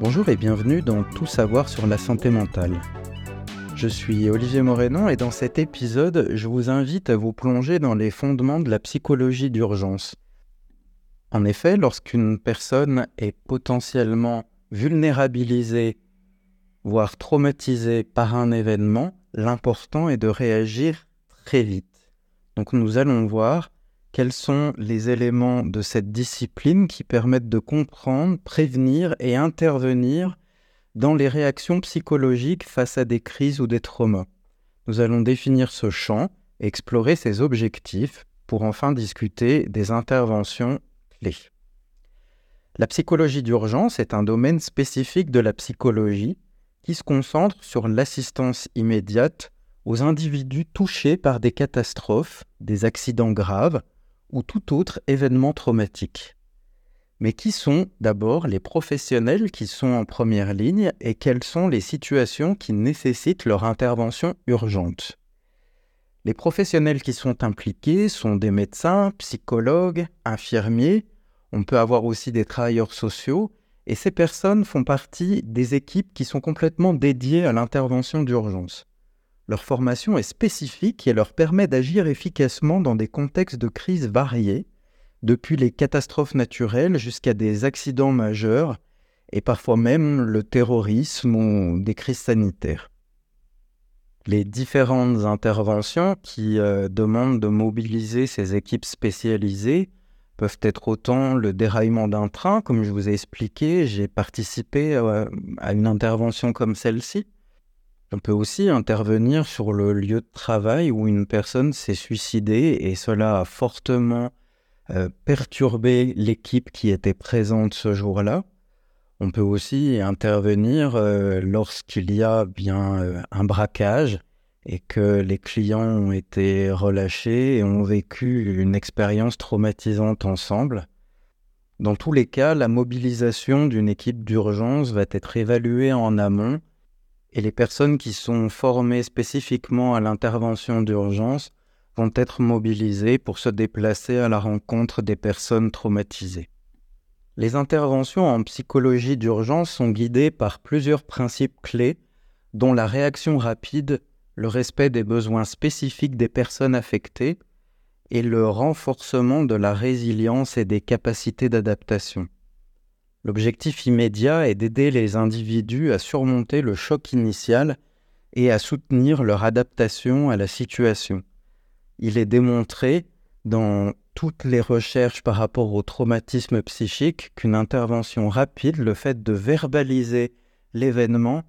Bonjour et bienvenue dans Tout savoir sur la santé mentale. Je suis Olivier Morénon et dans cet épisode, je vous invite à vous plonger dans les fondements de la psychologie d'urgence. En effet, lorsqu'une personne est potentiellement vulnérabilisée, voire traumatisée par un événement, l'important est de réagir très vite. Donc nous allons voir quels sont les éléments de cette discipline qui permettent de comprendre, prévenir et intervenir dans les réactions psychologiques face à des crises ou des traumas? Nous allons définir ce champ, explorer ses objectifs pour enfin discuter des interventions clés. La psychologie d'urgence est un domaine spécifique de la psychologie qui se concentre sur l'assistance immédiate aux individus touchés par des catastrophes, des accidents graves, ou tout autre événement traumatique. Mais qui sont d'abord les professionnels qui sont en première ligne et quelles sont les situations qui nécessitent leur intervention urgente? Les professionnels qui sont impliqués sont des médecins, psychologues, infirmiers, on peut avoir aussi des travailleurs sociaux, et ces personnes font partie des équipes qui sont complètement dédiées à l'intervention d'urgence. Leur formation est spécifique et leur permet d'agir efficacement dans des contextes de crise variés, depuis les catastrophes naturelles jusqu'à des accidents majeurs et parfois même le terrorisme ou des crises sanitaires. Les différentes interventions qui euh, demandent de mobiliser ces équipes spécialisées peuvent être autant le déraillement d'un train, comme je vous ai expliqué, j'ai participé euh, à une intervention comme celle-ci, on peut aussi intervenir sur le lieu de travail où une personne s'est suicidée et cela a fortement euh, perturbé l'équipe qui était présente ce jour-là. On peut aussi intervenir euh, lorsqu'il y a bien euh, un braquage et que les clients ont été relâchés et ont vécu une expérience traumatisante ensemble. Dans tous les cas, la mobilisation d'une équipe d'urgence va être évaluée en amont et les personnes qui sont formées spécifiquement à l'intervention d'urgence vont être mobilisées pour se déplacer à la rencontre des personnes traumatisées. Les interventions en psychologie d'urgence sont guidées par plusieurs principes clés, dont la réaction rapide, le respect des besoins spécifiques des personnes affectées et le renforcement de la résilience et des capacités d'adaptation. L'objectif immédiat est d'aider les individus à surmonter le choc initial et à soutenir leur adaptation à la situation. Il est démontré dans toutes les recherches par rapport au traumatisme psychique qu'une intervention rapide, le fait de verbaliser l'événement,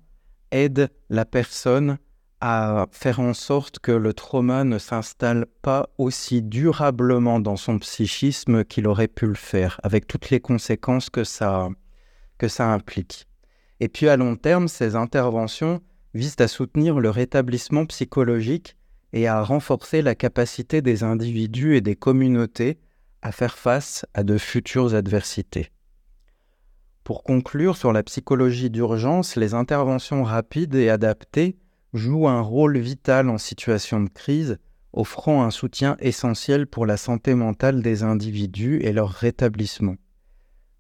aide la personne à faire en sorte que le trauma ne s'installe pas aussi durablement dans son psychisme qu'il aurait pu le faire, avec toutes les conséquences que ça, que ça implique. Et puis à long terme, ces interventions visent à soutenir le rétablissement psychologique et à renforcer la capacité des individus et des communautés à faire face à de futures adversités. Pour conclure sur la psychologie d'urgence, les interventions rapides et adaptées jouent un rôle vital en situation de crise, offrant un soutien essentiel pour la santé mentale des individus et leur rétablissement.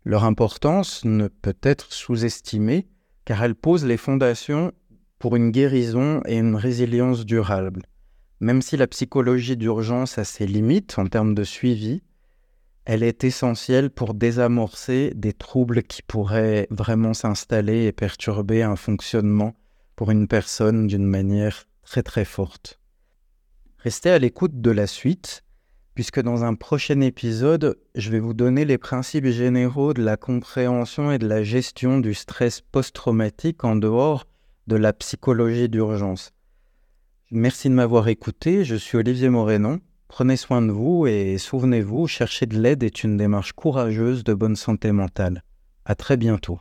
Leur importance ne peut être sous-estimée car elle pose les fondations pour une guérison et une résilience durable. Même si la psychologie d'urgence a ses limites en termes de suivi, elle est essentielle pour désamorcer des troubles qui pourraient vraiment s'installer et perturber un fonctionnement pour une personne d'une manière très très forte. Restez à l'écoute de la suite, puisque dans un prochain épisode, je vais vous donner les principes généraux de la compréhension et de la gestion du stress post-traumatique en dehors de la psychologie d'urgence. Merci de m'avoir écouté, je suis Olivier Morénon. Prenez soin de vous et souvenez-vous, chercher de l'aide est une démarche courageuse de bonne santé mentale. À très bientôt.